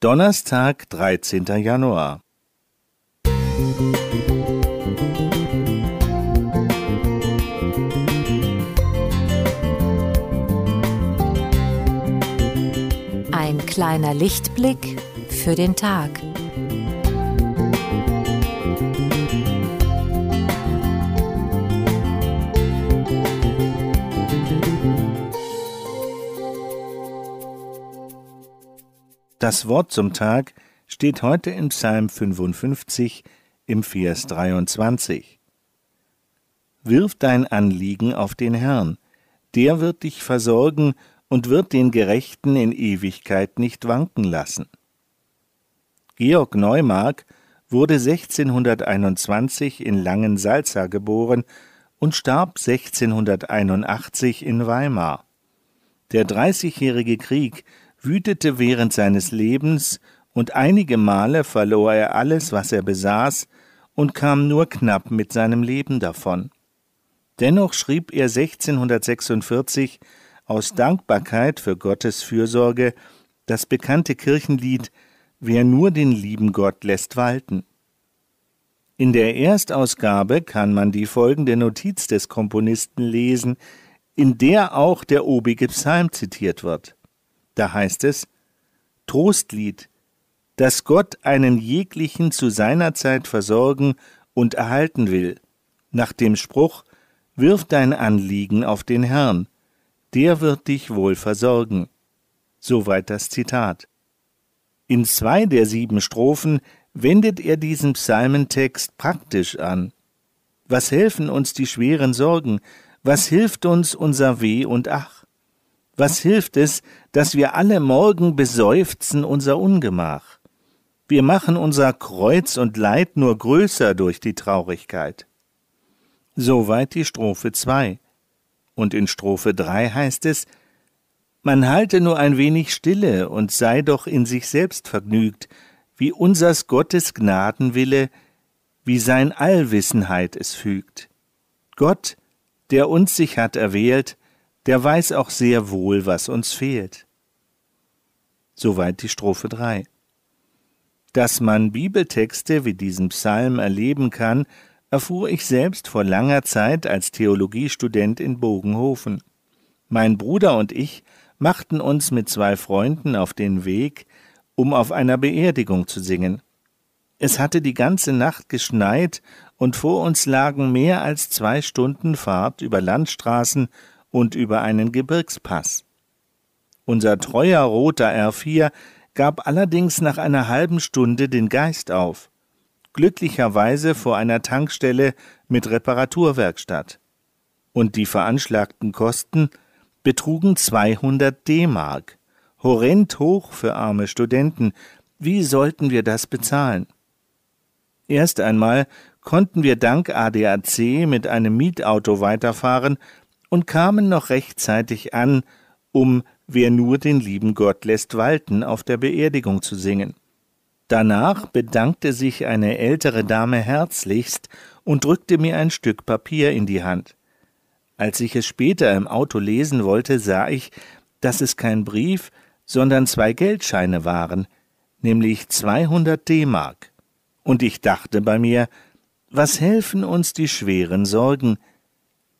Donnerstag, 13. Januar. Ein kleiner Lichtblick für den Tag. Das Wort zum Tag steht heute in Psalm 55 im Vers 23. Wirf dein Anliegen auf den Herrn, der wird dich versorgen und wird den Gerechten in Ewigkeit nicht wanken lassen. Georg Neumark wurde 1621 in Langensalza geboren und starb 1681 in Weimar. Der Dreißigjährige Krieg wütete während seines Lebens, und einige Male verlor er alles, was er besaß, und kam nur knapp mit seinem Leben davon. Dennoch schrieb er 1646 aus Dankbarkeit für Gottes Fürsorge das bekannte Kirchenlied Wer nur den lieben Gott lässt walten. In der Erstausgabe kann man die folgende Notiz des Komponisten lesen, in der auch der obige Psalm zitiert wird. Da heißt es Trostlied, dass Gott einen jeglichen zu seiner Zeit versorgen und erhalten will, nach dem Spruch Wirf dein Anliegen auf den Herrn, der wird dich wohl versorgen. Soweit das Zitat. In zwei der sieben Strophen wendet er diesen Psalmentext praktisch an. Was helfen uns die schweren Sorgen? Was hilft uns unser Weh und Ach? Was hilft es, dass wir alle morgen beseufzen unser Ungemach? Wir machen unser Kreuz und Leid nur größer durch die Traurigkeit. Soweit die Strophe 2. Und in Strophe 3 heißt es, man halte nur ein wenig Stille und sei doch in sich selbst vergnügt, wie unsers Gottes Gnadenwille, wie sein Allwissenheit es fügt. Gott, der uns sich hat erwählt, der weiß auch sehr wohl, was uns fehlt. Soweit die Strophe 3. Dass man Bibeltexte wie diesen Psalm erleben kann, erfuhr ich selbst vor langer Zeit als Theologiestudent in Bogenhofen. Mein Bruder und ich machten uns mit zwei Freunden auf den Weg, um auf einer Beerdigung zu singen. Es hatte die ganze Nacht geschneit und vor uns lagen mehr als zwei Stunden Fahrt über Landstraßen und über einen Gebirgspass. Unser treuer roter R4 gab allerdings nach einer halben Stunde den Geist auf, glücklicherweise vor einer Tankstelle mit Reparaturwerkstatt. Und die veranschlagten Kosten betrugen 200 D-Mark. Horrend hoch für arme Studenten. Wie sollten wir das bezahlen? Erst einmal konnten wir dank ADAC mit einem Mietauto weiterfahren und kamen noch rechtzeitig an, um Wer nur den lieben Gott lässt walten auf der Beerdigung zu singen. Danach bedankte sich eine ältere Dame herzlichst und drückte mir ein Stück Papier in die Hand. Als ich es später im Auto lesen wollte, sah ich, dass es kein Brief, sondern zwei Geldscheine waren, nämlich 200 D-Mark. Und ich dachte bei mir, was helfen uns die schweren Sorgen,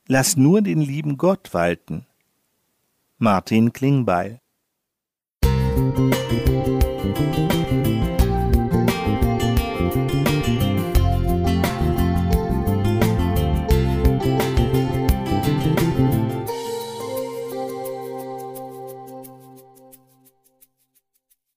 Lass nur den lieben Gott walten. Martin Klingbeil